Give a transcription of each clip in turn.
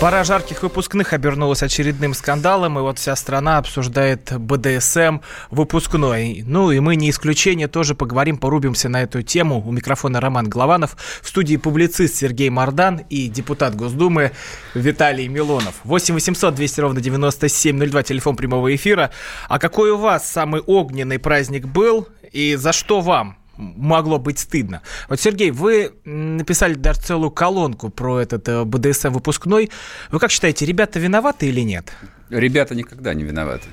Пора жарких выпускных обернулась очередным скандалом, и вот вся страна обсуждает БДСМ выпускной. Ну и мы не исключение, тоже поговорим, порубимся на эту тему. У микрофона Роман Голованов, в студии публицист Сергей Мардан и депутат Госдумы Виталий Милонов. 8 800 200 ровно 9702, телефон прямого эфира. А какой у вас самый огненный праздник был и за что вам? Могло быть стыдно. Вот, Сергей, вы написали даже целую колонку про этот э, БДСМ выпускной. Вы как считаете, ребята виноваты или нет? Ребята никогда не виноваты.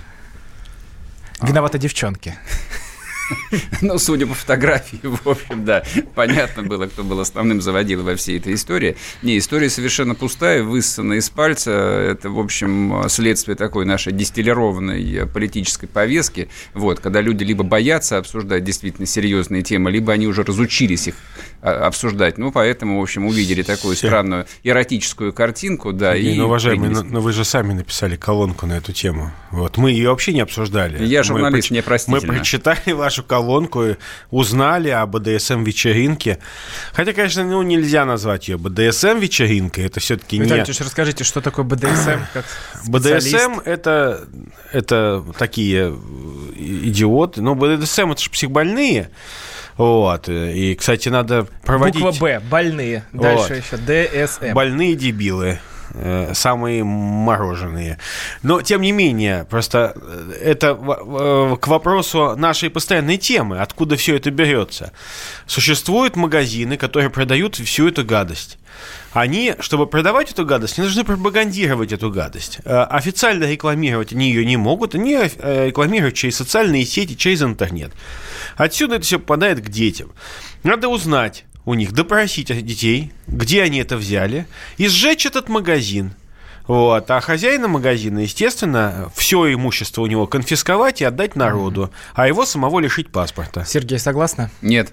Виноваты девчонки. Ну, судя по фотографии, в общем, да, понятно было, кто был основным заводил во всей этой истории. Не, история совершенно пустая, высосана из пальца. Это, в общем, следствие такой нашей дистиллированной политической повестки. Вот, когда люди либо боятся обсуждать действительно серьезные темы, либо они уже разучились их обсуждать. Ну, поэтому, в общем, увидели такую странную эротическую картинку, да. и, ну, уважаемые, но, но вы же сами написали колонку на эту тему. Вот, мы ее вообще не обсуждали. Я журналист, мы, мне простительно. Мы прочитали ваш нашу колонку, узнали о БДСМ-вечеринке. Хотя, конечно, ну, нельзя назвать ее БДСМ-вечеринкой, это все-таки не... Виталий, расскажите, что такое БДСМ как БДСМ это, это такие идиоты. Ну, БДСМ это же психбольные. Вот. И, кстати, надо проводить... Буква Б. Больные. Дальше вот. еще ДСМ. Больные дебилы. Э, самые мороженые. Но, тем не менее, просто э, это к вопросу нашей постоянной темы, откуда все это берется. Существуют магазины, которые продают всю эту гадость они, чтобы продавать эту гадость, не должны пропагандировать эту гадость. Э, официально рекламировать они ее не могут, они рекламируют через социальные сети, через интернет. Отсюда это все попадает к детям. Надо узнать, у них допросить детей, где они это взяли, и сжечь этот магазин. Вот. А хозяина магазина, естественно, все имущество у него конфисковать и отдать народу, а его самого лишить паспорта. Сергей, согласна? Нет.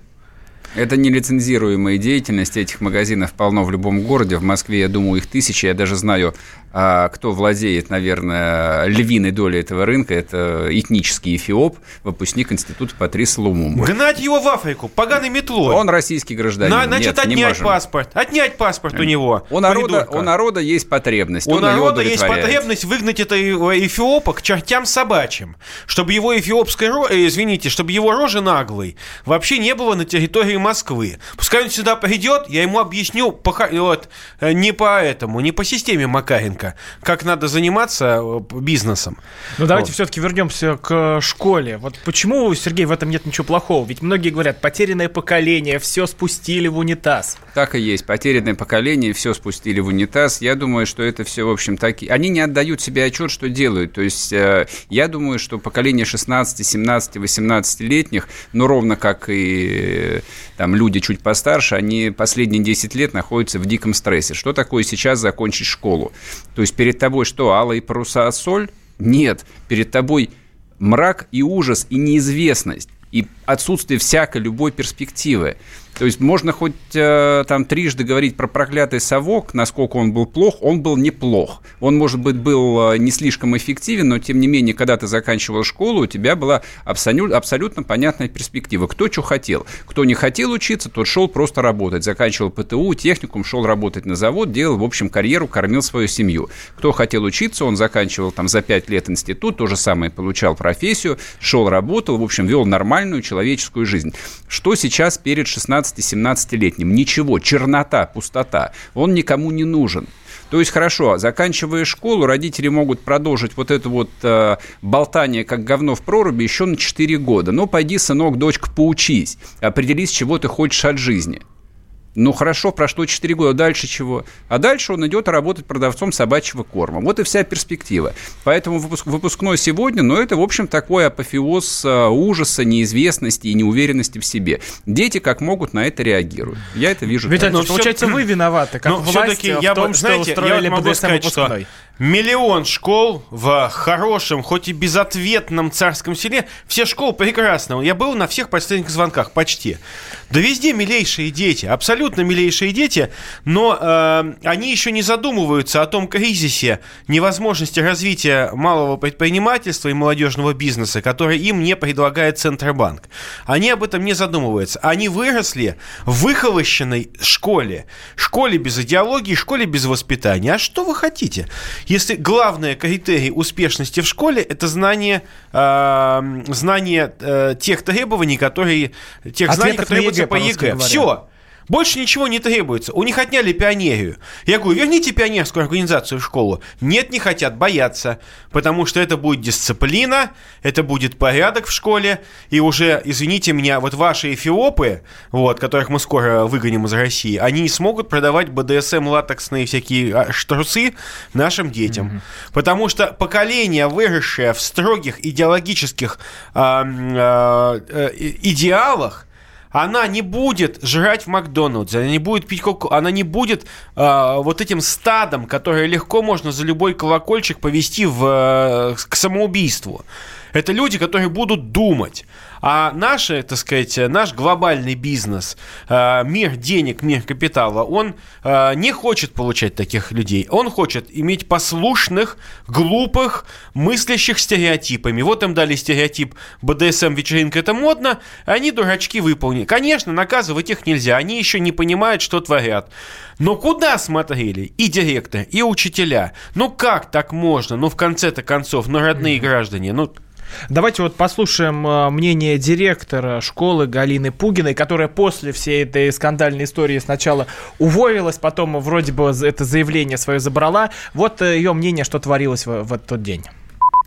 Это нелицензируемая деятельность. Этих магазинов полно в любом городе. В Москве, я думаю, их тысячи. Я даже знаю а кто владеет, наверное, львиной долей этого рынка, это этнический эфиоп, выпускник института Патрис Лумумба. Гнать его в Африку поганой метлой. Он российский гражданин. На, значит, Нет, отнять паспорт. Отнять паспорт у него. У народа, у народа есть потребность. У народа есть потребность выгнать этого эфиопа к чертям собачьим. Чтобы его эфиопской, э, извините, чтобы его рожи наглой вообще не было на территории Москвы. Пускай он сюда придет, я ему объясню вот, э, не по этому, не по системе Макаренко рынка, как надо заниматься э, бизнесом. Ну давайте вот. все-таки вернемся к школе. Вот почему, Сергей, в этом нет ничего плохого? Ведь многие говорят, потерянное поколение, все спустили в унитаз. Так и есть, потерянное поколение, все спустили в унитаз. Я думаю, что это все, в общем, так... Они не отдают себе отчет, что делают. То есть э, я думаю, что поколение 16, 17, 18-летних, ну, ровно как и там люди чуть постарше, они последние 10 лет находятся в диком стрессе. Что такое сейчас закончить школу? То есть перед тобой что, алые паруса, соль? Нет, перед тобой мрак и ужас и неизвестность и отсутствие всякой любой перспективы. То есть можно хоть э, там трижды говорить про проклятый совок, насколько он был плох, он был неплох. Он, может быть, был э, не слишком эффективен, но тем не менее, когда ты заканчивал школу, у тебя была абсолютно, абсолютно понятная перспектива. Кто что хотел. Кто не хотел учиться, тот шел просто работать. Заканчивал ПТУ, техникум, шел работать на завод, делал, в общем, карьеру, кормил свою семью. Кто хотел учиться, он заканчивал там за пять лет институт, то же самое получал профессию, шел, работал, в общем, вел нормальную человеческую жизнь. Что сейчас перед 16 16-17-летним. Ничего, чернота, пустота. Он никому не нужен. То есть, хорошо, заканчивая школу, родители могут продолжить вот это вот э, болтание, как говно в проруби, еще на 4 года. Ну, пойди, сынок, дочка, поучись. Определись, чего ты хочешь от жизни. Ну хорошо, прошло 4 года, дальше чего? А дальше он идет работать продавцом собачьего корма. Вот и вся перспектива. Поэтому выпуск, выпускной сегодня, но ну, это, в общем, такой апофеоз а, ужаса, неизвестности и неуверенности в себе. Дети как могут на это реагируют. Я это вижу. Виталий, так. получается, вы виноваты, как но власть, в я том, бы, знаете, что устроили я могу сказать, что миллион школ в хорошем, хоть и безответном царском селе. Все школы прекрасные. Я был на всех последних звонках почти. Да везде милейшие дети, абсолютно милейшие дети, но э, они еще не задумываются о том кризисе невозможности развития малого предпринимательства и молодежного бизнеса, который им не предлагает Центробанк. Они об этом не задумываются. Они выросли в выхолощенной школе. Школе без идеологии, школе без воспитания. А что вы хотите? Если главное критерий успешности в школе – это знание, э, знание э, тех требований, которые, тех знаний, которые требуются по ЕГЭ. Все. Больше ничего не требуется. У них отняли пионерию. Я говорю, верните пионерскую организацию в школу. Нет, не хотят, боятся. Потому что это будет дисциплина, это будет порядок в школе. И уже, извините меня, вот ваши эфиопы, вот, которых мы скоро выгоним из России, они не смогут продавать БДСМ латексные всякие а, трусы нашим детям. Mm-hmm. Потому что поколение, выросшее в строгих идеологических э, э, идеалах, она не будет жрать в Макдональдсе, она не будет пить коку, она не будет э, вот этим стадом, которое легко можно за любой колокольчик повести в, э, к самоубийству. Это люди, которые будут думать. А наш, так сказать, наш глобальный бизнес, э, мир денег, мир капитала, он э, не хочет получать таких людей. Он хочет иметь послушных, глупых, мыслящих стереотипами. Вот им дали стереотип БДСМ вечеринка это модно, они дурачки выполнили. Конечно, наказывать их нельзя, они еще не понимают, что творят. Но куда смотрели и директор, и учителя? Ну как так можно? Ну в конце-то концов, ну родные граждане, ну Давайте вот послушаем э, мнение директора школы Галины Пугиной, которая после всей этой скандальной истории сначала уволилась, потом вроде бы это заявление свое забрала. Вот э, ее мнение, что творилось в, в этот день.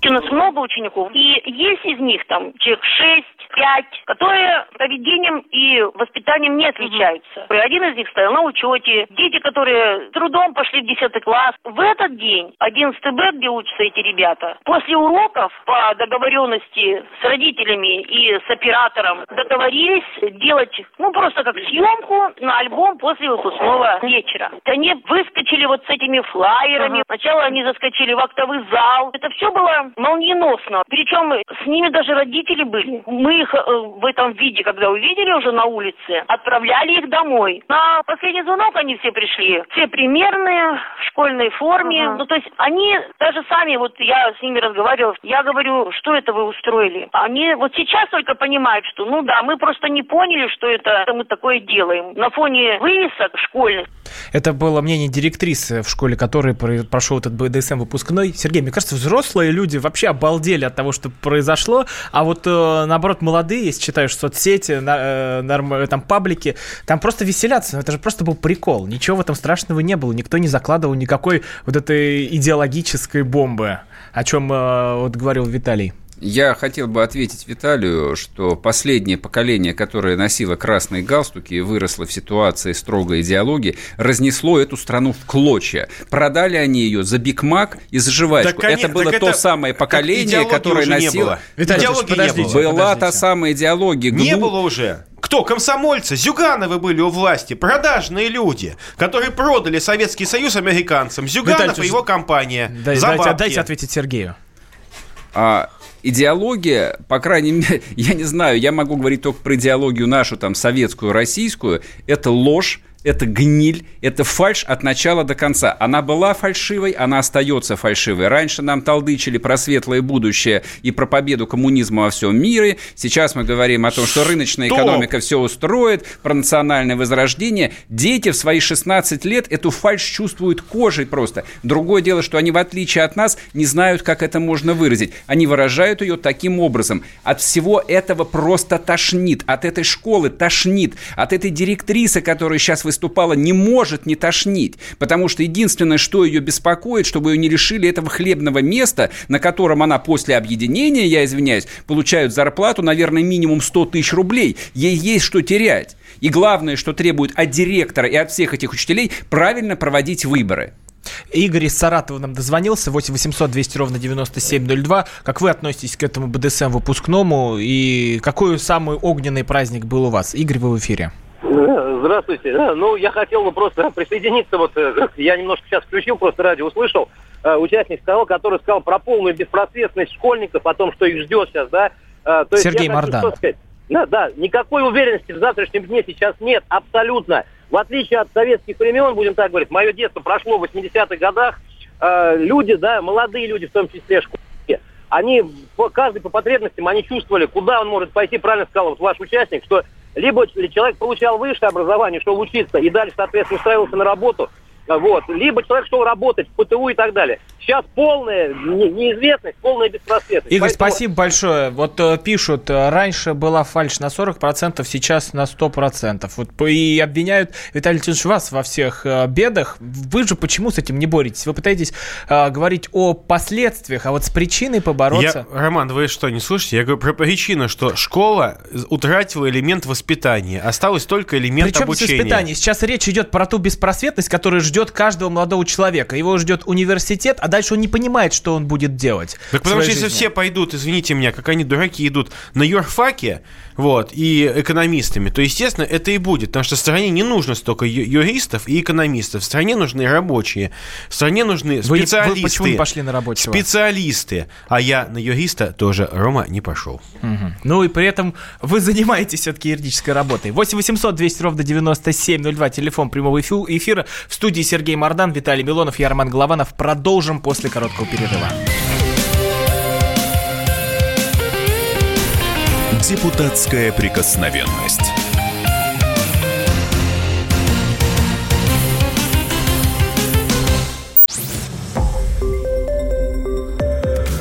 У нас много учеников, и есть из них там человек шесть, пять, которые поведением и воспитанием не отличаются. Угу. Один из них стоял на учете. Дети, которые трудом пошли в 10 класс. В этот день, 11 Б, где учатся эти ребята, после уроков по договоренности с родителями и с оператором договорились делать, ну, просто как съемку на альбом после выпускного вечера. Они выскочили вот с этими флайерами. Ага. Сначала они заскочили в актовый зал. Это все было молниеносно. Причем с ними даже родители были. Мы их э, в этом виде, когда увидели уже на улице, отправляли их домой. На последний звонок они все пришли. Все примерные, в школьной форме. Ага. Ну, то есть они даже сами, вот я с ними разговаривала, я говорю, что это вы устроили? Они вот сейчас только понимают, что, ну да, мы просто не поняли, что это мы такое делаем. На фоне вывесок школьных. Это было мнение директрисы в школе, который прошел этот БДСМ выпускной. Сергей, мне кажется, взрослые люди вообще обалдели от того, что произошло, а вот э, наоборот молодые, если читаешь соцсети, на, э, на, там паблики, там просто веселятся. Это же просто был прикол. Ничего в этом страшного не было. Никто не закладывал никакой вот этой идеологической бомбы, о чем э, вот говорил Виталий. Я хотел бы ответить Виталию, что последнее поколение, которое носило красные галстуки и выросло в ситуации строгой идеологии, разнесло эту страну в клочья. Продали они ее за Биг Мак и за жвачку. Так, это было то это... самое поколение, которое носило... Виталий, идеологии подождите, не было. Была подождите. та самая идеология. Не было уже. Кто? Комсомольцы, Зюгановы были у власти, продажные люди, которые продали Советский Союз американцам. Зюганов Виталий, и его компания. Дай, дайте, дайте ответить Сергею. А, идеология, по крайней мере, я не знаю, я могу говорить только про идеологию нашу, там, советскую, российскую, это ложь, это гниль, это фальш от начала до конца. Она была фальшивой, она остается фальшивой. Раньше нам толдычили про светлое будущее и про победу коммунизма во всем мире. Сейчас мы говорим о том, что рыночная что? экономика все устроит, про национальное возрождение. Дети в свои 16 лет эту фальш чувствуют кожей просто. Другое дело, что они, в отличие от нас, не знают, как это можно выразить. Они выражают ее таким образом. От всего этого просто тошнит. От этой школы тошнит. От этой директрисы, которая сейчас вы выступала, не может не тошнить. Потому что единственное, что ее беспокоит, чтобы ее не лишили этого хлебного места, на котором она после объединения, я извиняюсь, получает зарплату, наверное, минимум 100 тысяч рублей. Ей есть что терять. И главное, что требует от директора и от всех этих учителей, правильно проводить выборы. Игорь из Саратова нам дозвонился, 8 800 200 ровно 9702. Как вы относитесь к этому БДСМ выпускному и какой самый огненный праздник был у вас? Игорь, вы в эфире. Здравствуйте. Ну, я хотел бы просто присоединиться. Вот э, я немножко сейчас включил, просто радио услышал. э, участник сказал, который сказал про полную беспросветность школьников, о том, что их ждет сейчас, да. Э, то Сергей есть, Марданов. Да, да, никакой уверенности в завтрашнем дне сейчас нет, абсолютно. В отличие от советских времен, будем так говорить, мое детство прошло в 80-х годах, э, люди, да, молодые люди, в том числе школьники, они, по, каждый по потребностям, они чувствовали, куда он может пойти, правильно сказал вот ваш участник, что либо человек получал высшее образование, шел учиться и дальше, соответственно, устраивался на работу, вот. Либо человек шел работать в ПТУ и так далее. Сейчас полная неизвестность, полная беспросветность. Игорь, Поэтому... спасибо большое. Вот э, пишут, э, раньше была фальш на 40%, сейчас на 100%. Вот, и обвиняют Виталий Леонидович вас во всех э, бедах. Вы же почему с этим не боретесь? Вы пытаетесь э, говорить о последствиях, а вот с причиной побороться... Я, Роман, вы что, не слушаете? Я говорю про причину, что школа утратила элемент воспитания. Осталось только элемент Причем обучения. воспитание? Сейчас речь идет про ту беспросветность, которая ждет ждет каждого молодого человека. Его ждет университет, а дальше он не понимает, что он будет делать. Так потому что жизни. если все пойдут, извините меня, как они дураки идут на юрфаке, вот, и экономистами, то, естественно, это и будет, потому что в стране не нужно столько юристов и экономистов, в стране нужны рабочие, в стране нужны специалисты. Вы, вы почему не пошли на рабочего? Специалисты, а я на юриста тоже, Рома, не пошел. Угу. Ну и при этом вы занимаетесь все-таки юридической работой. 8 800 200 ровно 9702, телефон прямого эфира, в студии Сергей Мордан, Виталий Милонов, я Роман Голованов. Продолжим после короткого перерыва. Депутатская прикосновенность.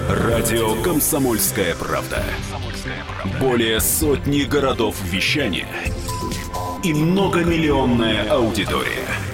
Радио «Комсомольская правда». Более сотни городов вещания и многомиллионная аудитория.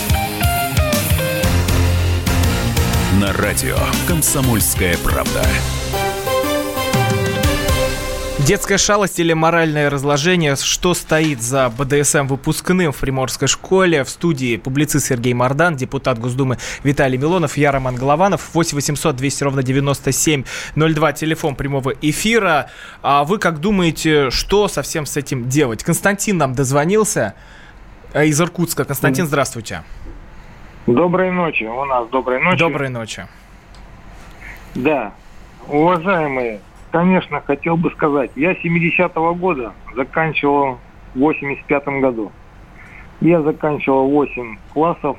На радио «Комсомольская правда». Детская шалость или моральное разложение, что стоит за БДСМ выпускным в Приморской школе. В студии публицист Сергей Мордан, депутат Госдумы Виталий Милонов, я Роман Голованов. 8 800 200 ровно 9702, телефон прямого эфира. А вы как думаете, что совсем с этим делать? Константин нам дозвонился э, из Иркутска. Константин, здравствуйте. Доброй ночи. У нас доброй ночи. Доброй ночи. Да. Уважаемые, конечно, хотел бы сказать, я 70-го года заканчивал в 85-м году. Я заканчивал 8 классов.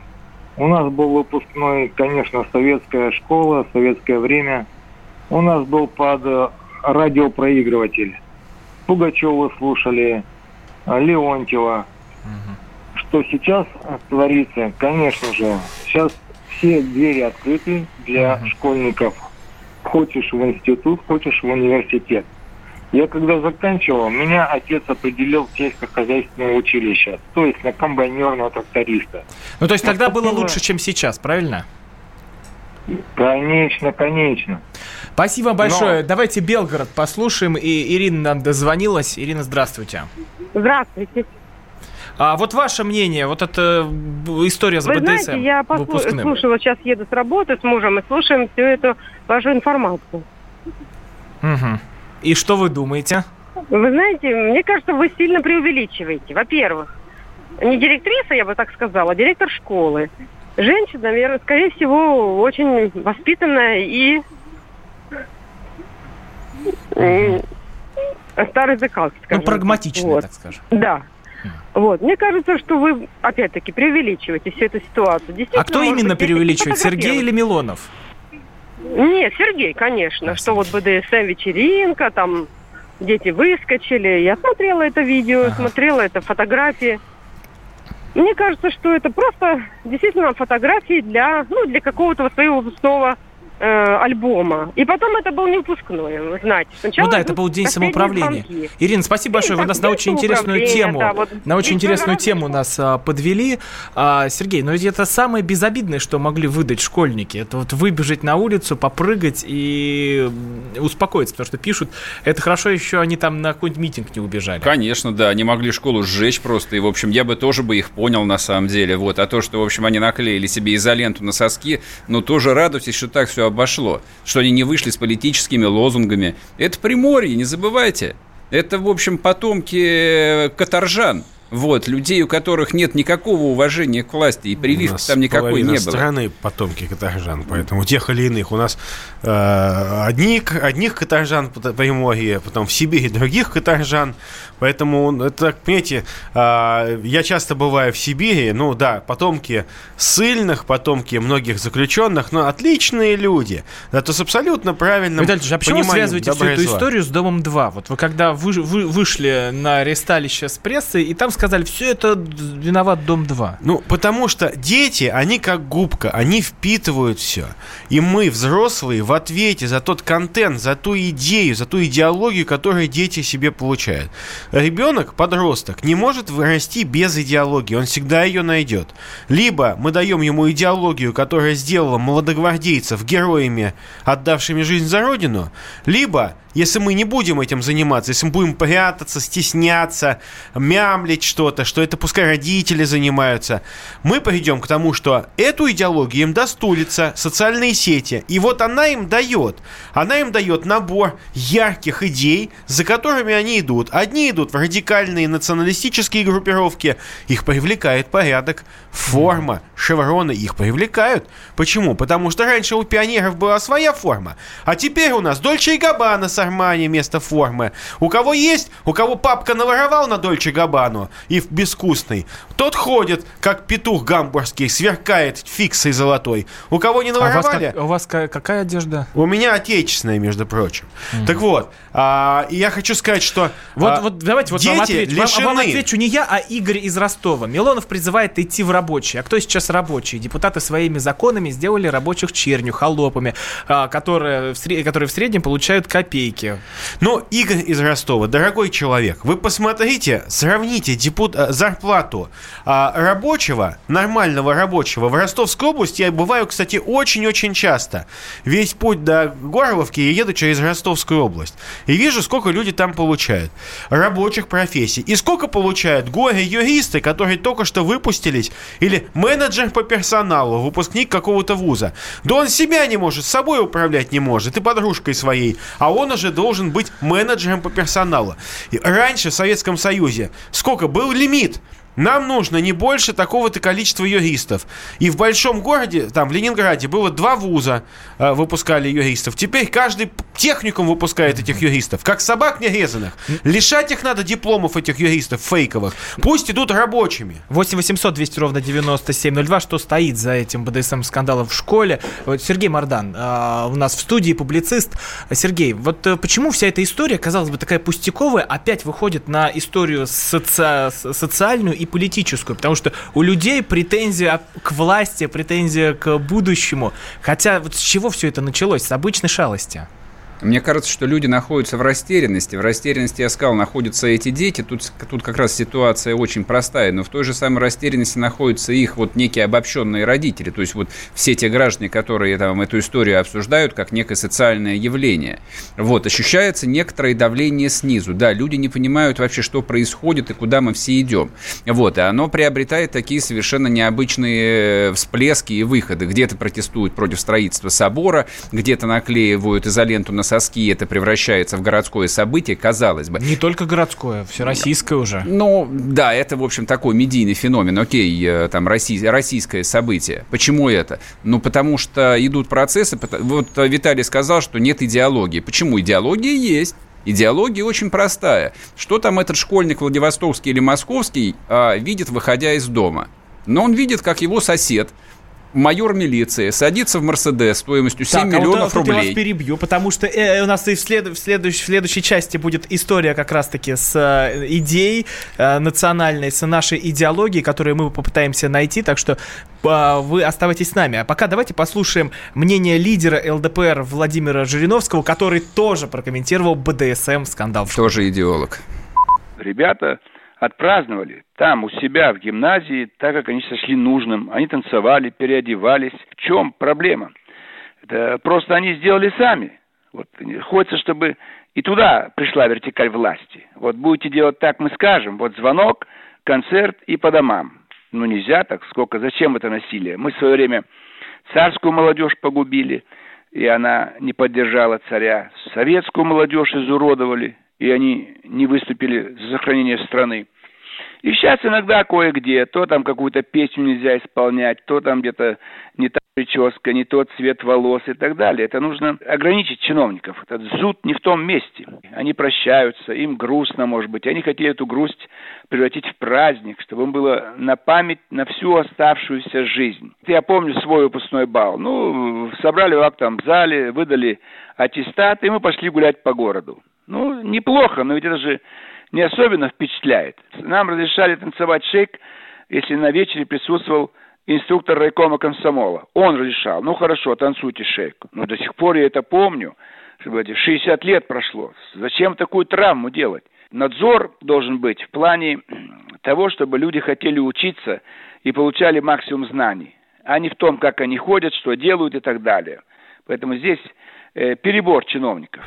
У нас был выпускной, конечно, советская школа, советское время. У нас был под э, радиопроигрыватель. Пугачева слушали, Леонтьева, что сейчас творится, конечно же, сейчас все двери открыты для uh-huh. школьников. Хочешь в институт, хочешь в университет. Я когда заканчивал, меня отец определил в сельскохозяйственное училище, то есть на комбайнерного тракториста. Ну, то есть тогда было лучше, чем сейчас, правильно? Конечно, конечно. Спасибо большое. Но... Давайте Белгород послушаем. И Ирина нам дозвонилась. Ирина, здравствуйте. Здравствуйте. А вот ваше мнение, вот эта история с Вы БДСМ знаете, я послушала, сейчас еду с работы с мужем и слушаем всю эту вашу информацию. Угу. И что вы думаете? Вы знаете, мне кажется, вы сильно преувеличиваете. Во-первых, не директриса, я бы так сказала, а директор школы. Женщина, наверное, скорее всего, очень воспитанная и старый закалки, скажем. Ну, прагматичная, вот. так скажем. Да. Вот. Мне кажется, что вы, опять-таки, преувеличиваете всю эту ситуацию. А кто именно преувеличивает, Сергей или Милонов? Нет, Сергей, конечно, что вот БДСМ вечеринка, там дети выскочили. Я смотрела это видео, ага. смотрела это фотографии. Мне кажется, что это просто действительно фотографии для, ну, для какого-то своего выпускного э, альбома. И потом это был не выпускной, вы знаете. Сначала ну да, это был день самоуправления. Звонки. Ирина, спасибо большое. Вы нас на очень интересную тему, да, вот на очень интересную тему нас а, подвели. А, Сергей, но ведь это самое безобидное, что могли выдать школьники. Это вот выбежать на улицу, попрыгать и успокоиться, потому что пишут, это хорошо еще они там на какой-нибудь митинг не убежали. Конечно, да, они могли школу сжечь просто, и, в общем, я бы тоже бы их понял на самом деле. Вот, а то, что, в общем, они наклеили себе изоленту на соски, ну, тоже радуйтесь, что так все обошло, что они не вышли с политическими лозунгами. Это Приморье, не забывайте. Это, в общем, потомки каторжан. Вот, людей, у которых нет никакого уважения к власти, и прививки там никакой не было. страны потомки каторжан, поэтому тех или иных. У нас э, одни, одних каторжан по Приморье, потом в Сибири других каторжан. Поэтому, это, понимаете, э, я часто бываю в Сибири, ну да, потомки сильных, потомки многих заключенных, но отличные люди. Это с абсолютно правильным Виталий, а почему вы связываете всю эту историю с Домом-2? Вот вы когда вы, вы вышли на ресталище с прессой, и там сказали, все это виноват Дом-2. Ну, потому что дети, они как губка, они впитывают все. И мы, взрослые, в ответе за тот контент, за ту идею, за ту идеологию, которую дети себе получают. Ребенок, подросток, не может вырасти без идеологии, он всегда ее найдет. Либо мы даем ему идеологию, которая сделала молодогвардейцев героями, отдавшими жизнь за родину, либо если мы не будем этим заниматься, если мы будем прятаться, стесняться, мямлить что-то, что это пускай родители занимаются, мы придем к тому, что эту идеологию им даст улица, социальные сети. И вот она им дает. Она им дает набор ярких идей, за которыми они идут. Одни идут в радикальные националистические группировки, их привлекает порядок, форма, шевроны, их привлекают. Почему? Потому что раньше у пионеров была своя форма, а теперь у нас Дольче и Габбана Армани вместо формы. У кого есть, у кого папка наворовал на Дольче Габану и в безвкусный, тот ходит, как петух гамбургский, сверкает фиксой золотой. У кого не наворовали... А у вас, как, у вас какая одежда? У меня отечественная, между прочим. Mm-hmm. Так вот, а, я хочу сказать, что Вот, а, вот давайте вот вам отвечу. Лишены... Вам, вам отвечу не я, а Игорь из Ростова. Милонов призывает идти в рабочие. А кто сейчас рабочие? Депутаты своими законами сделали рабочих черню, холопами, а, которые, в, которые в среднем получают копейки. Но Игорь из Ростова, дорогой человек, вы посмотрите, сравните депут... Э, зарплату а, рабочего, нормального рабочего в Ростовской области я бываю, кстати, очень-очень часто. Весь путь до Горловки я еду через Ростовскую область. И вижу, сколько люди там получают. Рабочих профессий. И сколько получают горе-юристы, которые только что выпустились, или менеджер по персоналу, выпускник какого-то вуза. Да он себя не может, собой управлять не может, и подружкой своей. А он уже должен быть менеджером по персоналу. И раньше в Советском Союзе сколько был лимит? Нам нужно не больше такого-то количества юристов. И в большом городе, там, в Ленинграде, было два вуза, э, выпускали юристов. Теперь каждый техникум выпускает этих юристов, как собак нерезанных. Лишать их надо дипломов этих юристов фейковых. Пусть идут рабочими. 8 800 200 ровно 9702. Что стоит за этим БДСМ-скандалом в школе? Вот Сергей Мордан э, у нас в студии, публицист. Сергей, вот э, почему вся эта история, казалось бы, такая пустяковая, опять выходит на историю соци... социальную и политическую, потому что у людей претензия к власти, претензия к будущему. Хотя вот с чего все это началось? С обычной шалости. Мне кажется, что люди находятся в растерянности. В растерянности, я сказал, находятся эти дети. Тут, тут как раз ситуация очень простая. Но в той же самой растерянности находятся их вот некие обобщенные родители. То есть вот все те граждане, которые там эту историю обсуждают как некое социальное явление. Вот, ощущается некоторое давление снизу. Да, люди не понимают вообще, что происходит и куда мы все идем. Вот, и оно приобретает такие совершенно необычные э, всплески и выходы. Где-то протестуют против строительства собора, где-то наклеивают изоленту на соски, это превращается в городское событие, казалось бы. Не только городское, всероссийское уже. Ну, да, это, в общем, такой медийный феномен. Окей, э, там, российское событие. Почему это? Ну, потому что идут процессы. Вот Виталий сказал, что нет идеологии. Почему? Идеология есть. Идеология очень простая. Что там этот школьник Владивостокский или Московский а, видит, выходя из дома? Но он видит, как его сосед майор милиции садится в Мерседес стоимостью 7 так, миллионов а вот, рублей. я вас перебью, потому что э, у нас и в, след, в, следующей, в следующей части будет история как раз-таки с э, идеей э, национальной, с нашей идеологией, которую мы попытаемся найти, так что э, вы оставайтесь с нами. А пока давайте послушаем мнение лидера ЛДПР Владимира Жириновского, который тоже прокомментировал БДСМ-скандал. Тоже идеолог. Ребята отпраздновали там у себя в гимназии, так как они сошли нужным. Они танцевали, переодевались. В чем проблема? Это просто они сделали сами. Вот хочется, чтобы и туда пришла вертикаль власти. Вот будете делать так, мы скажем. Вот звонок, концерт и по домам. Ну нельзя так, сколько, зачем это насилие? Мы в свое время царскую молодежь погубили, и она не поддержала царя. Советскую молодежь изуродовали, и они не выступили за сохранение страны. И сейчас иногда кое-где, то там какую-то песню нельзя исполнять, то там где-то не та прическа, не тот цвет волос и так далее. Это нужно ограничить чиновников. Этот зуд не в том месте. Они прощаются, им грустно, может быть. Они хотели эту грусть превратить в праздник, чтобы им было на память на всю оставшуюся жизнь. Я помню свой выпускной бал. Ну, собрали в актовом зале, выдали аттестат, и мы пошли гулять по городу. Ну, неплохо, но ведь это же не особенно впечатляет. Нам разрешали танцевать шейк, если на вечере присутствовал инструктор райкома комсомола. Он разрешал. Ну хорошо, танцуйте шейк. Но до сих пор я это помню. Чтобы 60 лет прошло. Зачем такую травму делать? Надзор должен быть в плане того, чтобы люди хотели учиться и получали максимум знаний, а не в том, как они ходят, что делают и так далее. Поэтому здесь э, перебор чиновников.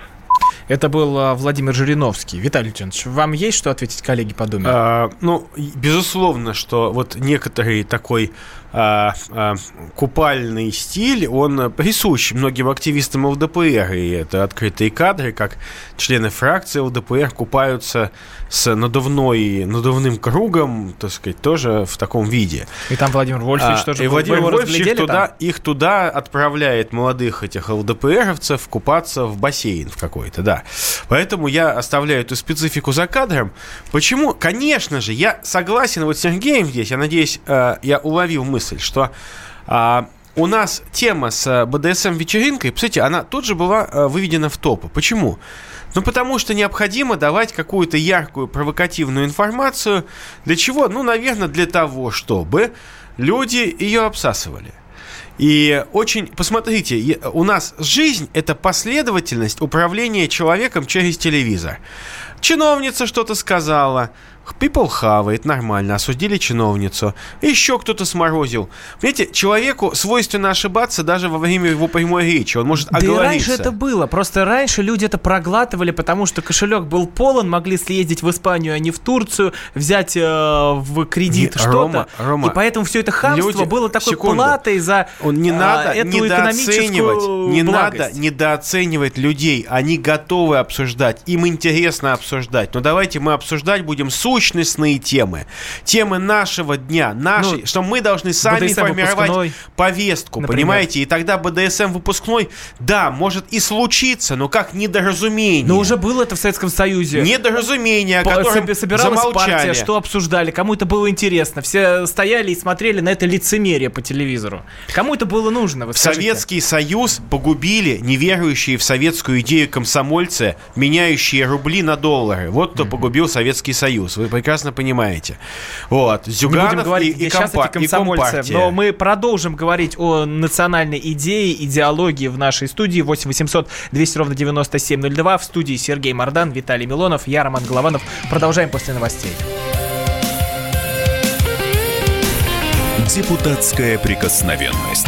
Это был а, Владимир Жириновский. Виталий Леонидович, вам есть что ответить коллеги по Думе? А, ну, безусловно, что вот некоторый такой а, а, купальный стиль, он присущ многим активистам ЛДПР, и это открытые кадры, как члены фракции ЛДПР купаются с надувной, надувным кругом, так сказать, тоже в таком виде. И там Владимир Вольфович а, тоже И был. Владимир Вольфович их туда, их туда отправляет молодых этих ЛДПРовцев купаться в бассейн в какой-то, да. Поэтому я оставляю эту специфику за кадром. Почему? Конечно же, я согласен вот с Сергеем здесь, я надеюсь, э, я уловил мысль, что а, у нас тема с БДСМ-вечеринкой, кстати, она тут же была э, выведена в топы. Почему? Ну, потому что необходимо давать какую-то яркую провокативную информацию. Для чего? Ну, наверное, для того, чтобы люди ее обсасывали. И очень, посмотрите, у нас жизнь – это последовательность управления человеком через телевизор. Чиновница что-то сказала, people хавает, нормально, осудили чиновницу. Еще кто-то сморозил. Понимаете, человеку свойственно ошибаться даже во время его прямой речи. Он может да оговориться. и раньше это было. Просто раньше люди это проглатывали, потому что кошелек был полон, могли съездить в Испанию, а не в Турцию, взять э, в кредит что-то. И поэтому все это хамство люди- было такой секунду. платой за Он не а, надо эту недооценивать, не благость. надо недооценивать людей. Они готовы обсуждать, им интересно обсуждать. Но давайте мы обсуждать будем сущностные темы, темы нашего дня, нашей, Ну, что мы должны сами БДСМ формировать выпускной, повестку, например. понимаете? И тогда БДСМ выпускной, да, может и случиться, но как недоразумение. Но уже было это в Советском Союзе. недоразумение, о По- котором соби- собиралась замолчали. партия, что обсуждали, кому это было интересно. Все стояли и смотрели на это лицемерие по телевизору. Кому это было нужно, скажите? Советский Союз погубили неверующие в советскую идею комсомольцы, меняющие рубли на доллары. Вот кто погубил Советский Союз. Вы прекрасно понимаете. Вот. Не Зюганов будем говорить, и, и, компа- и Компартия. но мы продолжим говорить о национальной идее, идеологии в нашей студии. 8 800 200 ровно 9702. В студии Сергей Мордан, Виталий Милонов, я Роман Голованов. Продолжаем после новостей. Депутатская прикосновенность.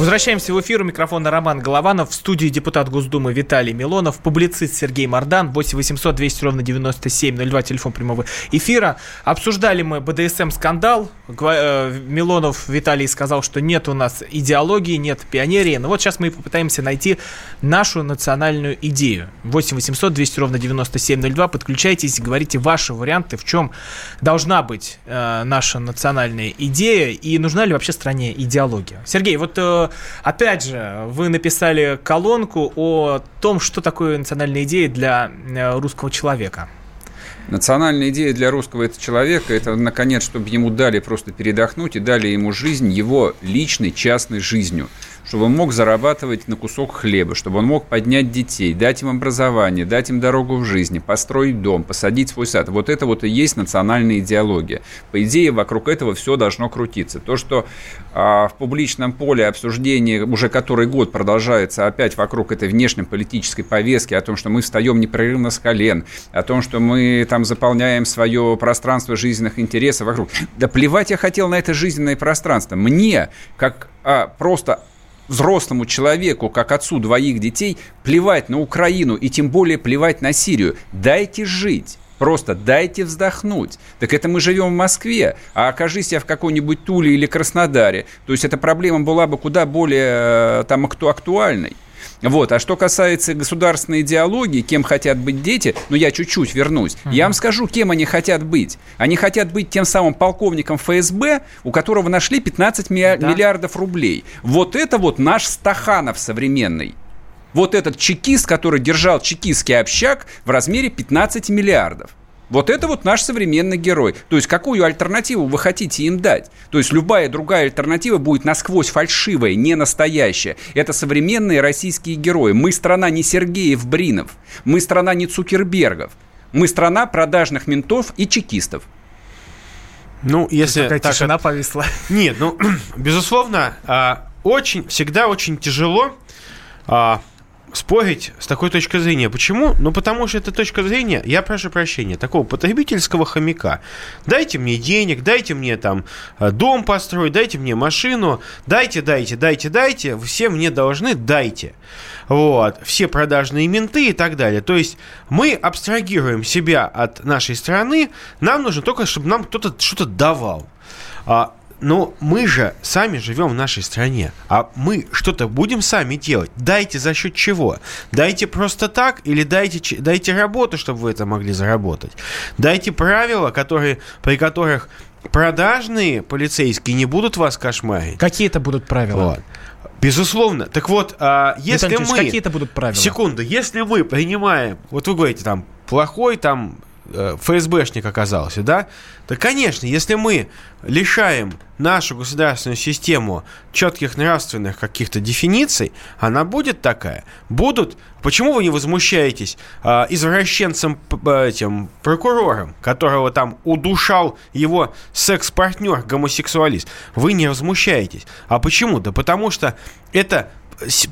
Возвращаемся в эфир. У микрофона Роман Голованов. В студии депутат Госдумы Виталий Милонов. Публицист Сергей Мордан. 8 800 200 ровно 9702. Телефон прямого эфира. Обсуждали мы БДСМ-скандал. Э, Милонов Виталий сказал, что нет у нас идеологии, нет пионерии. Но вот сейчас мы попытаемся найти нашу национальную идею. 8 800 200 ровно 9702. Подключайтесь, говорите ваши варианты, в чем должна быть э, наша национальная идея и нужна ли вообще стране идеология. Сергей, вот э, опять же, вы написали колонку о том, что такое национальная идея для э, русского человека. Национальная идея для русского это человека, это, наконец, чтобы ему дали просто передохнуть и дали ему жизнь его личной, частной жизнью чтобы он мог зарабатывать на кусок хлеба, чтобы он мог поднять детей, дать им образование, дать им дорогу в жизни, построить дом, посадить свой сад. Вот это вот и есть национальная идеология. По идее, вокруг этого все должно крутиться. То, что а, в публичном поле обсуждения уже который год продолжается опять вокруг этой внешнеполитической повестки о том, что мы встаем непрерывно с колен, о том, что мы там заполняем свое пространство жизненных интересов вокруг. Да плевать я хотел на это жизненное пространство. Мне, как а, просто взрослому человеку, как отцу двоих детей, плевать на Украину и тем более плевать на Сирию. Дайте жить. Просто дайте вздохнуть. Так это мы живем в Москве, а окажись я в какой-нибудь Туле или Краснодаре. То есть эта проблема была бы куда более э, там актуальной. Вот. А что касается государственной идеологии, кем хотят быть дети, ну, я чуть-чуть вернусь. Uh-huh. Я вам скажу, кем они хотят быть. Они хотят быть тем самым полковником ФСБ, у которого нашли 15 ми- да. миллиардов рублей. Вот это вот наш Стаханов современный. Вот этот чекист, который держал чекистский общак в размере 15 миллиардов. Вот это вот наш современный герой. То есть какую альтернативу вы хотите им дать? То есть любая другая альтернатива будет насквозь фальшивая, не настоящая. Это современные российские герои. Мы страна не Сергеев Бринов. Мы страна не Цукербергов. Мы страна продажных ментов и чекистов. Ну, если такая так тишина от... повисла. Нет, ну, безусловно, а, очень, всегда очень тяжело а, спорить с такой точки зрения. Почему? Ну, потому что это точка зрения, я прошу прощения, такого потребительского хомяка. Дайте мне денег, дайте мне там э, дом построить, дайте мне машину, дайте, дайте, дайте, дайте, все мне должны, дайте. Вот, все продажные менты и так далее. То есть мы абстрагируем себя от нашей страны, нам нужно только, чтобы нам кто-то что-то давал. А но мы же сами живем в нашей стране, а мы что-то будем сами делать. Дайте за счет чего? Дайте просто так или дайте, дайте работу, чтобы вы это могли заработать. Дайте правила, которые, при которых продажные полицейские не будут вас кошмарить. Какие это будут правила? Вот. Безусловно. Так вот, а, если Виталий мы... Какие это будут правила? Секунду. Если вы принимаем... Вот вы говорите, там, плохой там ФСБшник оказался, да? Да, конечно, если мы лишаем нашу государственную систему четких нравственных каких-то дефиниций, она будет такая. Будут. Почему вы не возмущаетесь э, извращенцем этим прокурором, которого там удушал его секс-партнер гомосексуалист? Вы не возмущаетесь. А почему? Да потому что это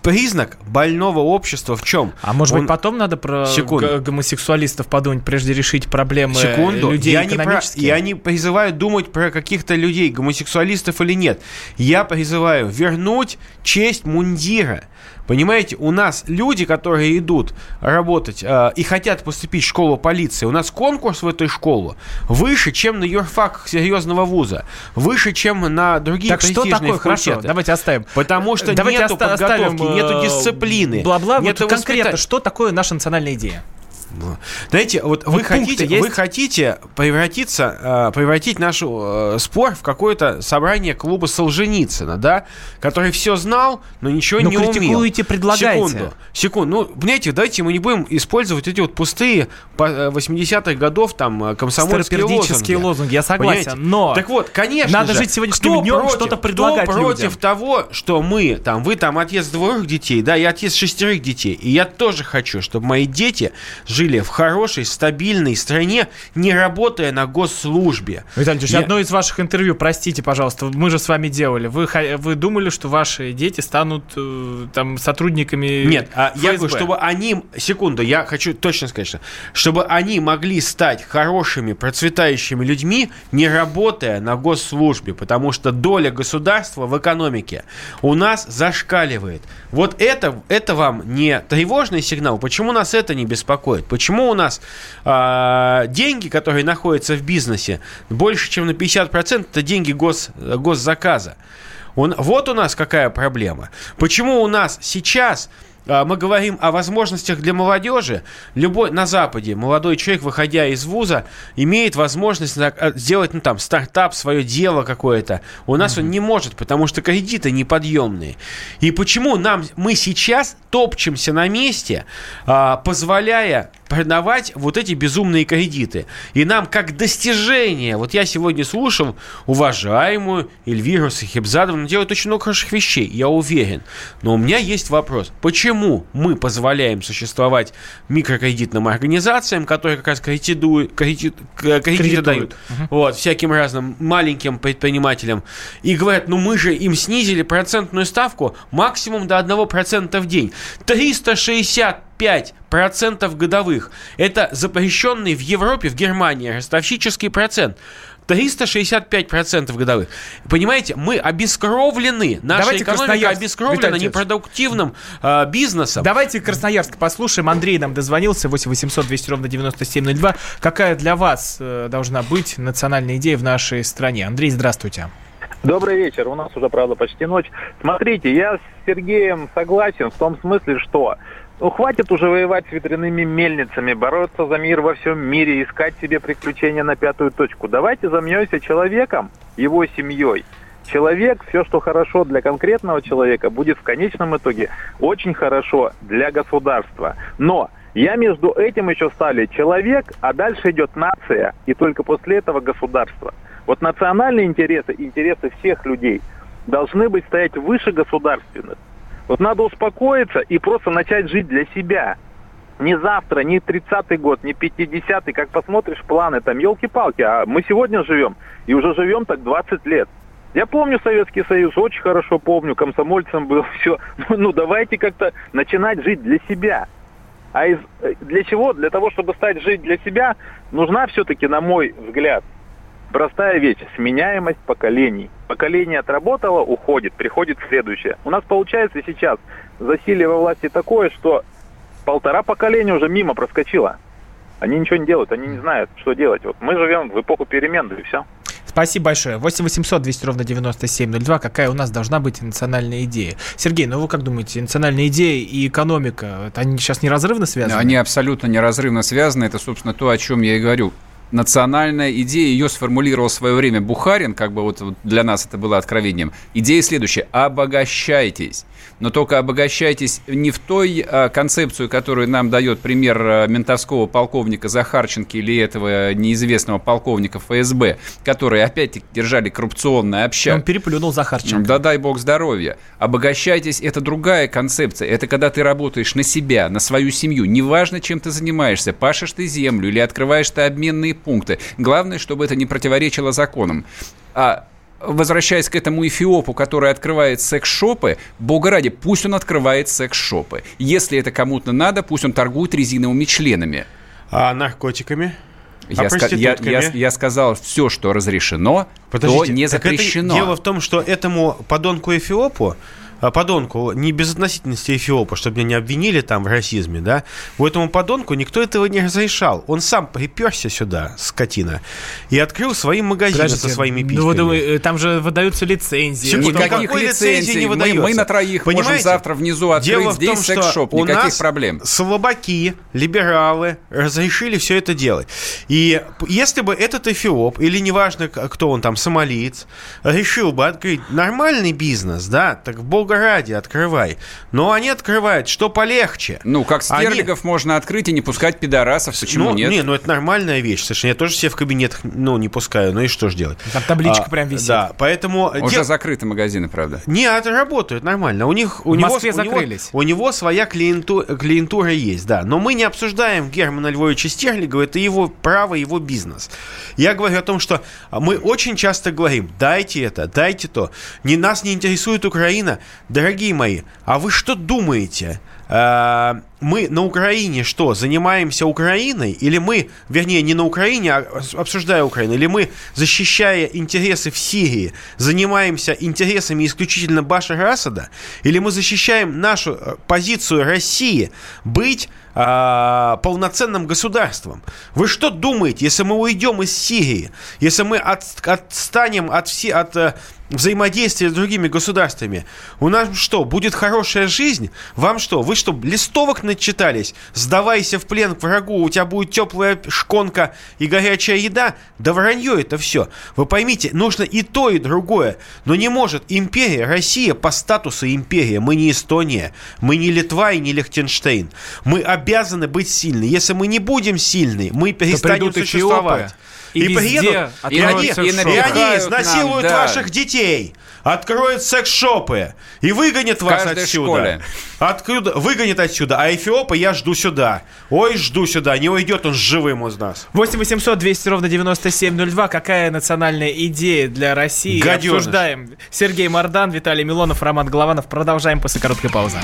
признак больного общества в чем? А может Он... быть потом надо про Секунду. гомосексуалистов подумать, прежде решить проблемы Секунду. людей я не, про... я не призываю думать про каких-то людей, гомосексуалистов или нет. Я призываю вернуть честь мундира. Понимаете, у нас люди, которые идут работать э, и хотят поступить в школу полиции, у нас конкурс в эту школу выше, чем на юрфак серьезного вуза, выше, чем на другие так что такое? Факультеты. Хорошо, давайте оставим. Потому что давайте нету оста- подготовки, оставим, нету дисциплины. Бла-бла, вот конкретно, что такое наша национальная идея? Знаете, вот, вы, хотите, есть? вы хотите превратиться, э, превратить наш э, спор в какое-то собрание клуба Солженицына, да, который все знал, но ничего но ну, не умел. критикуете, предлагаете. Секунду, секунду. Ну, понимаете, давайте мы не будем использовать эти вот пустые 80-х э, годов там комсомольские лозунги. лозунги. Я согласен, понимаете? но... Так вот, конечно Надо же, жить сегодняшним днем, что-то предлагать кто против людям? того, что мы, там, вы там отец двоих детей, да, я отец шестерых детей, и я тоже хочу, чтобы мои дети жили в хорошей, стабильной стране, не работая на госслужбе. Виталий Ильич, Я- одно из ваших интервью, простите, пожалуйста, мы же с вами делали. Вы, вы думали, что ваши дети станут э, там сотрудниками Нет, а я говорю, чтобы они, секунду, я хочу точно сказать, что чтобы они могли стать хорошими, процветающими людьми, не работая на госслужбе, потому что доля государства в экономике у нас зашкаливает. Вот это, это вам не тревожный сигнал. Почему нас это не беспокоит? Почему у нас а, деньги, которые находятся в бизнесе, больше, чем на 50% это деньги гос, госзаказа? Он, вот у нас какая проблема. Почему у нас сейчас мы говорим о возможностях для молодежи. Любой на Западе молодой человек, выходя из вуза, имеет возможность а, сделать ну, там, стартап, свое дело какое-то. У нас он не может, потому что кредиты неподъемные. И почему нам мы сейчас топчемся на месте, а, позволяя продавать вот эти безумные кредиты. И нам как достижение, вот я сегодня слушал уважаемую Эльвиру Сахибзадову, она делает очень много хороших вещей, я уверен. Но у меня есть вопрос, почему мы позволяем существовать микрокредитным организациям, которые как раз кредитуют, кредит, к- кредиты Кредитуют. дают вот, всяким разным маленьким предпринимателям, и говорят, ну мы же им снизили процентную ставку максимум до 1% в день. 365% годовых. Это запрещенный в Европе, в Германии ростовщический процент. 365% годовых. Понимаете, мы обескровлены. Наша Давайте экономика Красноярск. обескровлена Виталий непродуктивным э, бизнесом. Давайте Красноярск послушаем. Андрей нам дозвонился. 8 800 200 ровно 9702. Какая для вас э, должна быть национальная идея в нашей стране? Андрей, здравствуйте. Добрый вечер. У нас уже, правда, почти ночь. Смотрите, я с Сергеем согласен в том смысле, что ну, хватит уже воевать с ветряными мельницами, бороться за мир во всем мире, искать себе приключения на пятую точку. Давайте займемся человеком, его семьей. Человек, все, что хорошо для конкретного человека, будет в конечном итоге очень хорошо для государства. Но я между этим еще ставлю человек, а дальше идет нация, и только после этого государство. Вот национальные интересы, интересы всех людей должны быть стоять выше государственных. Вот надо успокоиться и просто начать жить для себя. Не завтра, не 30-й год, не 50-й, как посмотришь планы, там, елки-палки, а мы сегодня живем, и уже живем так 20 лет. Я помню Советский Союз, очень хорошо помню, комсомольцем был, все. Ну, давайте как-то начинать жить для себя. А из, э, для чего? Для того, чтобы стать жить для себя, нужна все-таки, на мой взгляд, простая вещь – сменяемость поколений. Поколение отработало, уходит, приходит следующее. У нас получается сейчас засилие во власти такое, что полтора поколения уже мимо проскочило. Они ничего не делают, они не знают, что делать. Вот мы живем в эпоху перемен, да и все. Спасибо большое. 8 800 200 ровно 9702. Какая у нас должна быть национальная идея? Сергей, ну вы как думаете, национальная идея и экономика, это они сейчас неразрывно связаны? Они абсолютно неразрывно связаны. Это, собственно, то, о чем я и говорю. Национальная идея, ее сформулировал в свое время Бухарин, как бы вот, для нас это было откровением. Идея следующая. Обогащайтесь. Но только обогащайтесь не в той а, концепцию, которую нам дает пример а, ментовского полковника Захарченко или этого неизвестного полковника ФСБ, которые опять-таки держали коррупционный общак. Он переплюнул Захарченко. Да дай бог здоровья. Обогащайтесь, это другая концепция. Это когда ты работаешь на себя, на свою семью. Неважно, чем ты занимаешься, пашешь ты землю или открываешь ты обменные пункты. Главное, чтобы это не противоречило законам. А возвращаясь к этому эфиопу, который открывает секс-шопы, бога ради, пусть он открывает секс-шопы. Если это кому-то надо, пусть он торгует резиновыми членами. А наркотиками? Я, а ска- я- я- я сказал, все, что разрешено, то Подождите, не так это запрещено. дело в том, что этому подонку Эфиопу, подонку, не без относительности Эфиопа, чтобы меня не обвинили там в расизме, да, у этому подонку никто этого не разрешал. Он сам приперся сюда, скотина, и открыл свои магазины Подождите, со своими ну, письками. вот вы, там же выдаются лицензии. Секунду, Никаких никакой лицензий. лицензии не Мы- выдается. мы на троих можем Понимаете? завтра внизу открыть Дело в здесь том, что секс-шоп, у никаких нас проблем. Слабаки, либералы разрешили все это делать. И если бы этот эфиоп, или неважно, кто он там, сомалиец, решил бы открыть нормальный бизнес, да, так бог бога ради, открывай. Но они открывают, что полегче. Ну, как Они- стерлигов можно открыть и не пускать пидорасов, почему ну, нет? Не, ну это нормальная вещь. Совершенно. Я тоже себе в кабинетах, ну, не пускаю. Ну и что ж делать? Там табличка А, прям висит. Да, поэтому... Уже дел- закрыты магазины, правда. Нет, работают нормально. У них у В него, Москве у него- закрылись. у него своя клиенту- клиентура есть, да. Но мы не обсуждаем Германа Львовича Стерлигова, это его право, его бизнес. Я говорю о том, что мы очень часто говорим, дайте это, дайте то. Не, нас не интересует Украина. Дорогие мои, а вы что думаете? Мы на Украине что, занимаемся Украиной? Или мы, вернее, не на Украине, а обсуждая Украину, или мы, защищая интересы в Сирии, занимаемся интересами исключительно Башара Асада? Или мы защищаем нашу э, позицию России быть а, полноценным государством? Вы что думаете, если мы уйдем из Сирии, если мы от- отстанем от, все, от э, взаимодействия с другими государствами, у нас что, будет хорошая жизнь? Вам что, вы что, листовок начитались? Сдавайся в плен к врагу, у тебя будет теплая шконка и горячая еда? Да вранье это все. Вы поймите, нужно и то, и другое. Но не может империя, Россия по статусу империя. Мы не Эстония, мы не Литва и не Лихтенштейн. Мы обязаны быть сильны. Если мы не будем сильны, мы перестанем существовать. эфиопы, и везде приедут, и и шопы. они изнасилуют нам, да. ваших детей, откроют секс-шопы и выгонят вас каждой отсюда. школе. Откуда, выгонят отсюда. А Эфиопа я жду сюда. Ой, жду сюда. Не уйдет он живым из нас. 8 800 200 ровно 9702. Какая национальная идея для России? Гаденыш. Обсуждаем. Сергей Мордан, Виталий Милонов, Роман Голованов. Продолжаем после короткой паузы.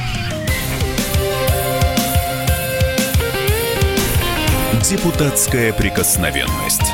Депутатская прикосновенность.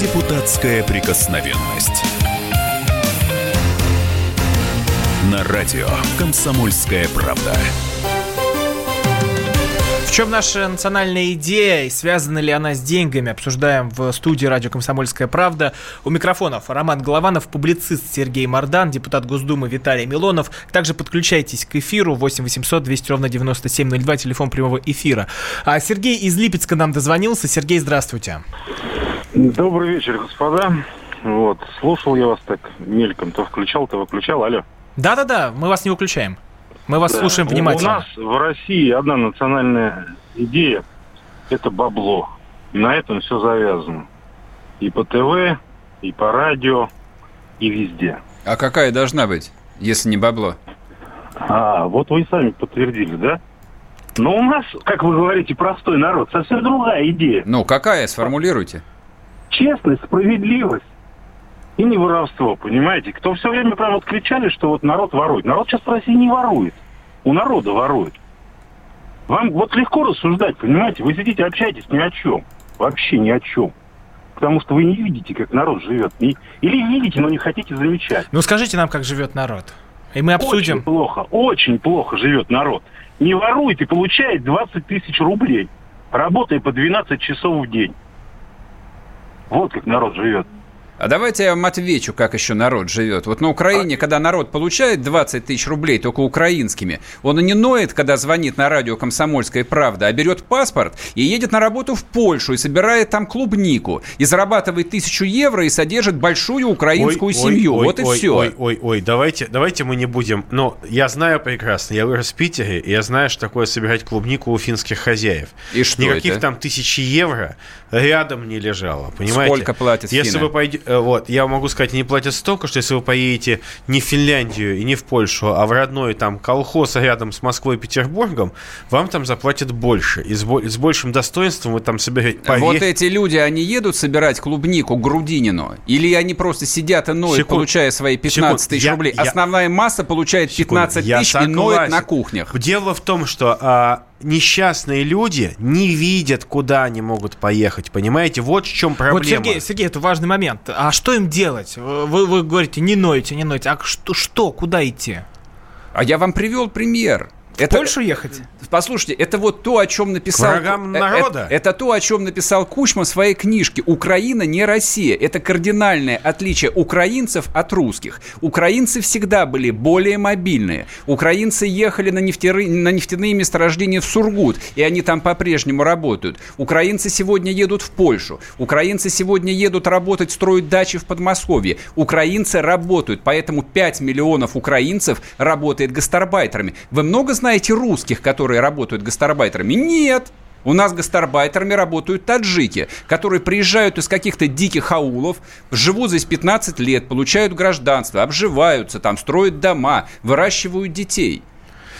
Депутатская прикосновенность. На радио «Комсомольская правда». В чем наша национальная идея и связана ли она с деньгами? Обсуждаем в студии радио «Комсомольская правда». У микрофонов Роман Голованов, публицист Сергей Мордан, депутат Госдумы Виталий Милонов. Также подключайтесь к эфиру 8 800 200 ровно 9702, телефон прямого эфира. А Сергей из Липецка нам дозвонился. Сергей, здравствуйте. Добрый вечер, господа. Вот, слушал я вас так мельком, то включал, то выключал. Алло. Да-да-да, мы вас не выключаем. Мы вас Да. слушаем внимательно. У нас в России одна национальная идея – это бабло. И на этом все завязано. И по ТВ, и по радио, и везде. А какая должна быть, если не бабло? А, вот вы и сами подтвердили, да? Но у нас, как вы говорите, простой народ, совсем другая идея. Ну, какая, сформулируйте. Честность, справедливость и не воровство, понимаете? Кто все время прям вот кричали, что вот народ ворует. Народ сейчас в России не ворует. У народа ворует. Вам вот легко рассуждать, понимаете? Вы сидите, общаетесь ни о чем. Вообще ни о чем. Потому что вы не видите, как народ живет. Или видите, но не хотите замечать. Ну скажите нам, как живет народ. И мы Очень обсудим. плохо, очень плохо живет народ. Не ворует и получает 20 тысяч рублей, работая по 12 часов в день. Вот как народ живет. А давайте я вам отвечу, как еще народ живет. Вот на Украине, когда народ получает 20 тысяч рублей только украинскими, он и не ноет, когда звонит на радио «Комсомольская правда», а берет паспорт и едет на работу в Польшу и собирает там клубнику, и зарабатывает тысячу евро и содержит большую украинскую Ой, семью. ой, вот и ой, все. Ой, ой, ой, давайте, давайте мы не будем. Но я знаю прекрасно, я вырос в Питере, и я знаю, что такое собирать клубнику у финских хозяев. И что Никаких это? там тысячи евро рядом не лежало, понимаете? Сколько платят Если финны? вы пойдете, вот, я могу сказать, они платят столько, что если вы поедете не в Финляндию и не в Польшу, а в родной там колхоз рядом с Москвой и Петербургом, вам там заплатят больше. И с, бо- с большим достоинством вы там соберете. Вот Поверь- эти люди, они едут собирать клубнику Грудинину? Или они просто сидят и ноют, Секунд. получая свои 15 Секунд. тысяч Я- рублей? я- Основная масса получает 15 Я тысяч и ноет на кухнях. Дело в том, что а, несчастные люди не видят, куда они могут поехать, понимаете? Вот в чем проблема. Вот, Сергей, Сергей, это важный момент. А что им делать? Вы, вы говорите, не нойте, не нойте. А что, что, куда идти? А я вам привел пример. В это, Польшу ехать? Послушайте, это вот то, о чем написал... Врагам народа? Это, это то, о чем написал Кучма в своей книжке. Украина не Россия. Это кардинальное отличие украинцев от русских. Украинцы всегда были более мобильные. Украинцы ехали на, нефтеры, на нефтяные месторождения в Сургут, и они там по-прежнему работают. Украинцы сегодня едут в Польшу. Украинцы сегодня едут работать, строить дачи в Подмосковье. Украинцы работают, поэтому 5 миллионов украинцев работает гастарбайтерами. Вы много знаете русских, которые работают гастарбайтерами? Нет. У нас гастарбайтерами работают таджики, которые приезжают из каких-то диких аулов, живут здесь 15 лет, получают гражданство, обживаются там, строят дома, выращивают детей.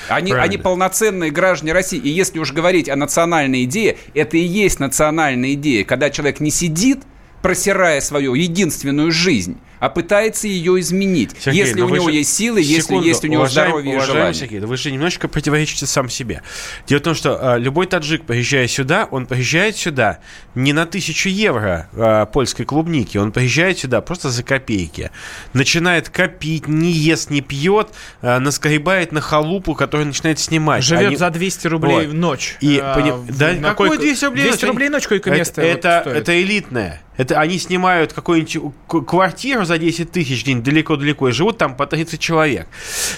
Они, они полноценные граждане России. И если уж говорить о национальной идее, это и есть национальная идея, когда человек не сидит, просирая свою единственную жизнь, а пытается ее изменить. Сергей, если у него же... есть силы, Секунду, если есть у него уважаем, здоровье уважаем, и желание. Сергей, вы же немножечко противоречите сам себе. Дело в том, что а, любой таджик, приезжая сюда, он приезжает сюда не на тысячу евро а, польской клубники, он приезжает сюда просто за копейки. Начинает копить, не ест, не пьет, а, наскребает на халупу, которую начинает снимать. Живет Они... за 200 рублей вот. в ночь. И, а, поним... Да, на какой 200 рублей 200 рублей ночь койко-место это, вот это, это элитное. Это они снимают какую-нибудь квартиру за 10 тысяч где-нибудь далеко-далеко и живут там по 30 человек.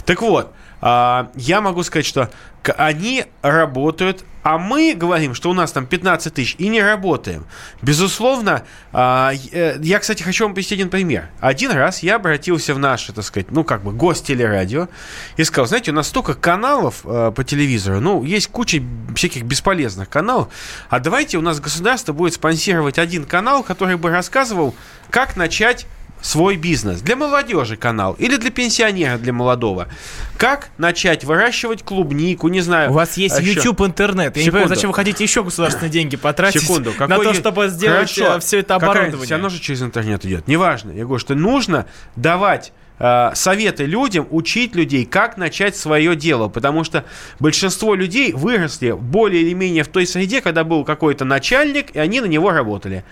Так вот, а, я могу сказать, что они работают, а мы говорим, что у нас там 15 тысяч и не работаем. Безусловно, а, э, я, кстати, хочу вам привести один пример. Один раз я обратился в наше, так сказать, ну, как бы, гостелерадио и сказал, знаете, у нас столько каналов э, по телевизору, ну, есть куча всяких бесполезных каналов, а давайте у нас государство будет спонсировать один канал, который бы рассказывал, как начать свой бизнес. Для молодежи канал или для пенсионера, для молодого. Как начать выращивать клубнику, не знаю. У вас есть еще... YouTube, интернет. Я Секунду. не понимаю, зачем вы хотите еще государственные деньги потратить Секунду. Какой... на то, чтобы сделать Хорошо. все это оборудование. Все равно же через интернет идет. Неважно. Я говорю, что нужно давать Э, советы людям, учить людей, как начать свое дело. Потому что большинство людей выросли более или менее в той среде, когда был какой-то начальник, и они на него работали.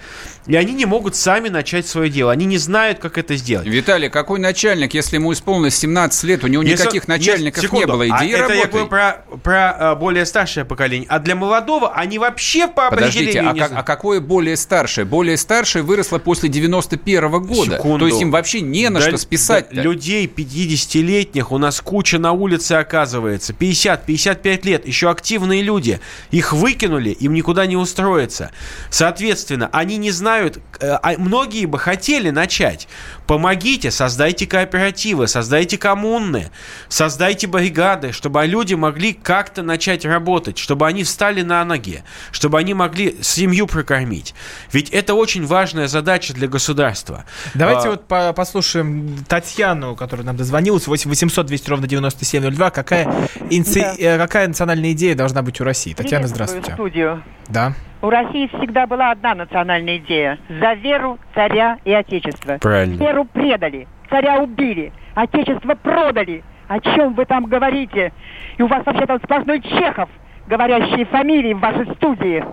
И они не могут сами начать свое дело. Они не знают, как это сделать. Виталий, какой начальник, если ему исполнилось 17 лет, у него если, никаких начальников секунду, не было, иди а работай. Это я говорю про, про а, более старшее поколение. А для молодого они вообще по Подождите, а, не как, а какое более старшее? Более старшее выросло после 91 -го года. Секунду. То есть им вообще не на да, что списать. Да, людей 50-летних у нас куча на улице оказывается. 50-55 лет, еще активные люди. Их выкинули, им никуда не устроиться. Соответственно, они не знают, э, а многие бы хотели начать. Помогите, создайте кооперативы, создайте коммуны, создайте бригады, чтобы люди могли как-то начать работать, чтобы они встали на ноги, чтобы они могли семью прокормить. Ведь это очень важная задача для государства. Давайте а... вот по послушаем Татьяну, которая нам дозвонилась. 8 800 200 ровно 9702. Какая, инци... да. Э, какая национальная идея должна быть у России? Татьяна, здравствуйте. студию. Да. У России всегда была одна национальная идея. За веру, царя и отечество. Правильно. Веру предали, царя убили, отечество продали. О чем вы там говорите? И у вас вообще там сплошной Чехов, говорящие фамилии в вашей студии.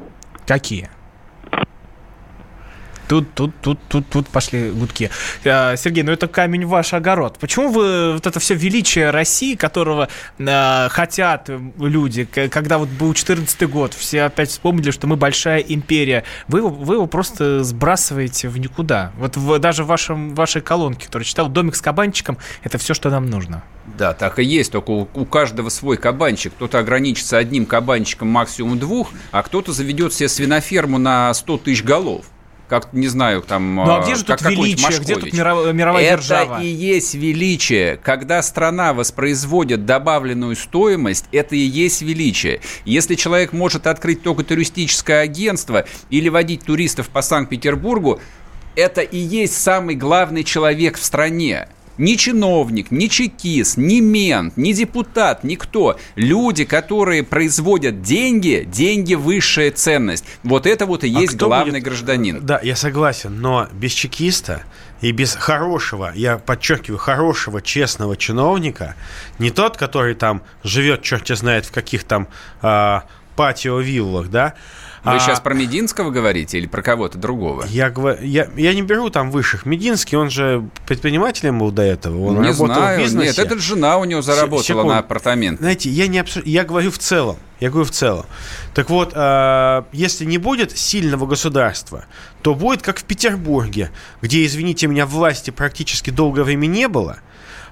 Какие? Тут, тут, тут, тут, тут пошли гудки. А, Сергей, ну это камень ваш огород. Почему вы вот это все величие России, которого э, хотят люди, когда вот был 14 год, все опять вспомнили, что мы большая империя, вы, вы его просто сбрасываете в никуда. Вот в, даже в вашем, вашей колонке, которую читал, домик с кабанчиком, это все, что нам нужно. Да, так и есть, только у, у каждого свой кабанчик. Кто-то ограничится одним кабанчиком, максимум двух, а кто-то заведет себе свиноферму на 100 тысяч голов как, не знаю, там... Ну а где же тут величие, где тут мировая, мировая Это держава? Это и есть величие. Когда страна воспроизводит добавленную стоимость, это и есть величие. Если человек может открыть только туристическое агентство или водить туристов по Санкт-Петербургу, это и есть самый главный человек в стране ни чиновник, ни чекист, ни мент, ни депутат, никто. Люди, которые производят деньги, деньги высшая ценность. Вот это вот и а есть главный будет... гражданин. Да, я согласен, но без чекиста и без хорошего, я подчеркиваю, хорошего, честного чиновника, не тот, который там живет, черт знает, в каких там... Э, патио-виллах, да. Вы А, сейчас про Мединского говорите или про кого-то другого? Я, говорю, я, я не беру там высших. Мединский, он же предпринимателем был до этого. Он не работал знаю. в бизнесе. Нет, это жена у него заработала секунду. на апартамент. Знаете, я не обсу- я говорю в целом. Я говорю в целом. Так вот, э, если не будет сильного государства, то будет как в Петербурге, где, извините меня, власти практически долгое время не было.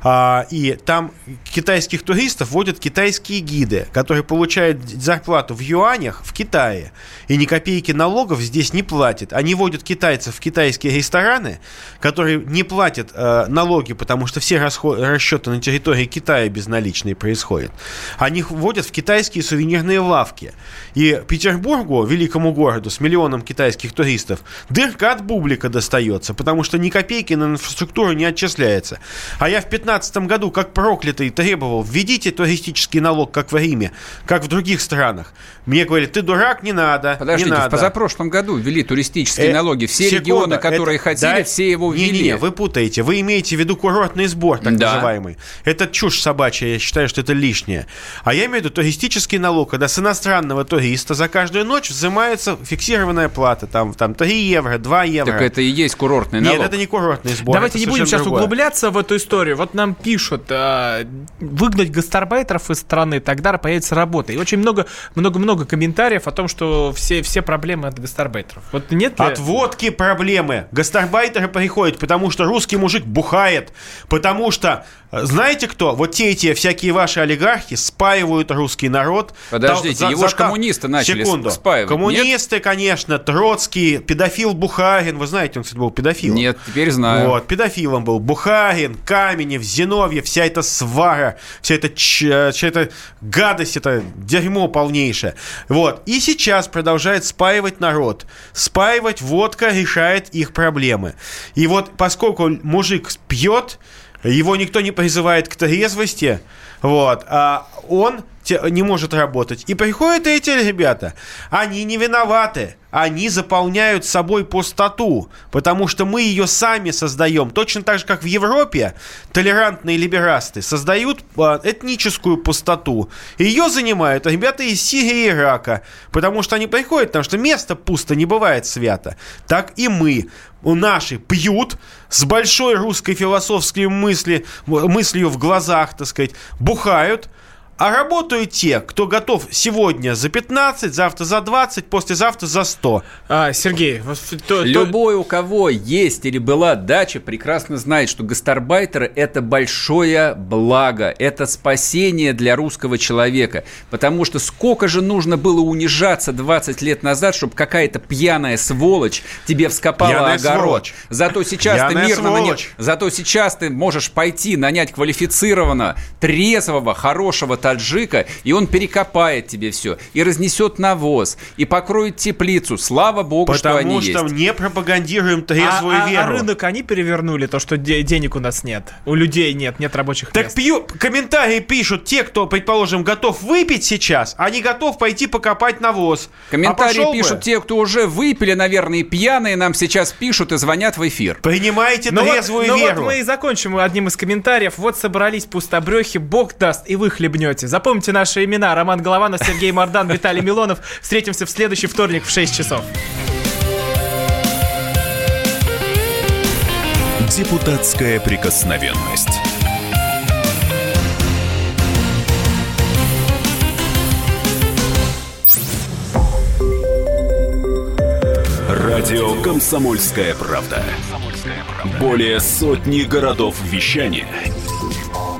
А, и там китайских туристов водят китайские гиды, которые получают зарплату в юанях в Китае. И ни копейки налогов здесь не платят. Они водят китайцев в китайские рестораны, которые не платят э, налоги, потому что все расчеты на территории Китая безналичные происходят. Они водят в китайские сувенирные лавки. И Петербургу, великому городу с миллионом китайских туристов, дырка от бублика достается, потому что ни копейки на инфраструктуру не отчисляется. А я в 2015 году, как проклятый, требовал, введите туристический налог, как в Риме, как в других странах. Мне говорили, ты дурак, не надо, Подождите, не в надо. позапрошлом году ввели туристические Э, налоги. Все секунду, регионы, которые это- хотели, да, все его ввели. Не-не-не, вы путаете. Вы имеете в виду курортный сбор, так Да. называемый. Это чушь собачья, я считаю, что это лишнее. А я имею в виду туристический налог, когда с иностранного туриста за каждую ночь взимается фиксированная плата. Там, там 3 евро, 2 евро. Так это и есть курортный Нет, налог. это не курортный сбор. Давайте не будем сейчас другое. углубляться в эту историю. Вот нам пишут, а, выгнать гастарбайтеров из страны, тогда появится работа. И очень много, много-много комментариев о том, что все, все проблемы от гастарбайтеров. Вот нет ли... От водки проблемы. Гастарбайтеры приходят, потому что русский мужик бухает. Потому что, э, знаете кто? Вот те эти всякие ваши олигархи спаивают русский народ. Подождите, Та- его ж коммунисты начали Секунду. спаивать, Коммунисты, конечно, Троцкий, педофил Бухарин. Вы знаете, он, кстати, был педофилом. Нет, теперь знаю. Вот, педофилом был Бухарин, Каменев, Зиновьев, вся эта свара, вся эта, ч- вся эта гадость, это дерьмо полнейшее. Вот. И сейчас продолжает спаивать народ. Спаивать водка решает их проблемы. И вот поскольку мужик пьет, его никто не призывает к трезвости, вот, а он не может работать. И приходят эти ребята, они не виноваты, они заполняют собой пустоту, потому что мы ее сами создаем. Точно так же, как в Европе толерантные либерасты создают а, этническую пустоту. Ее занимают ребята из Сирии и Ирака, потому что они приходят, потому что место пусто не бывает свято. Так и мы. У наши пьют с большой русской философской мысли, мыслью в глазах, так сказать, бухают, а работают те, кто готов сегодня за 15, завтра за 20, послезавтра за 100. А, Сергей, то- то- Любой, у кого есть или была дача, прекрасно знает, что гастарбайтеры – это большое благо, это спасение для русского человека. Потому что сколько же нужно было унижаться 20 лет назад, чтобы какая-то пьяная сволочь тебе вскопала Пьяная огород. сволочь. Зато сейчас ты Пьяная мирно наня- сволочь. Зато сейчас ты можешь пойти нанять квалифицированного, трезвого, хорошего таджика, и он перекопает тебе все, и разнесет навоз, и покроет теплицу. Слава богу, что они Потому что, есть. не пропагандируем трезвую а, а- веру. а рынок они перевернули, то, что де- денег у нас нет. У людей нет, нет рабочих Так мест. пью, комментарии пишут те, кто, предположим, готов выпить сейчас, а не готов пойти покопать навоз. Комментарии А пошел бы. пишут те, кто уже выпили, наверное, и пьяные, нам сейчас пишут и звонят в эфир. Принимайте Ну вот, трезвую ну вот веру. мы и закончим одним из комментариев. Вот собрались пустобрехи, бог даст, и вы хлебнете. Запомните наши имена. Роман Голованов, Сергей Мордан, Виталий Милонов. Встретимся в следующий вторник в 6 часов. Депутатская прикосновенность. Радио «Комсомольская правда». Более сотни городов вещания